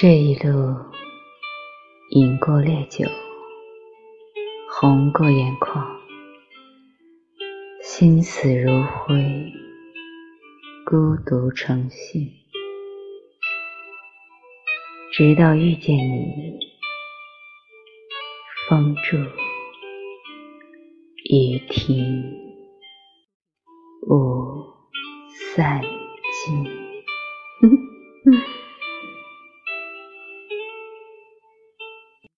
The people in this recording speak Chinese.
这一路饮过烈酒红过眼眶心死如灰孤独成性。直到遇见你风住雨停雾散尽。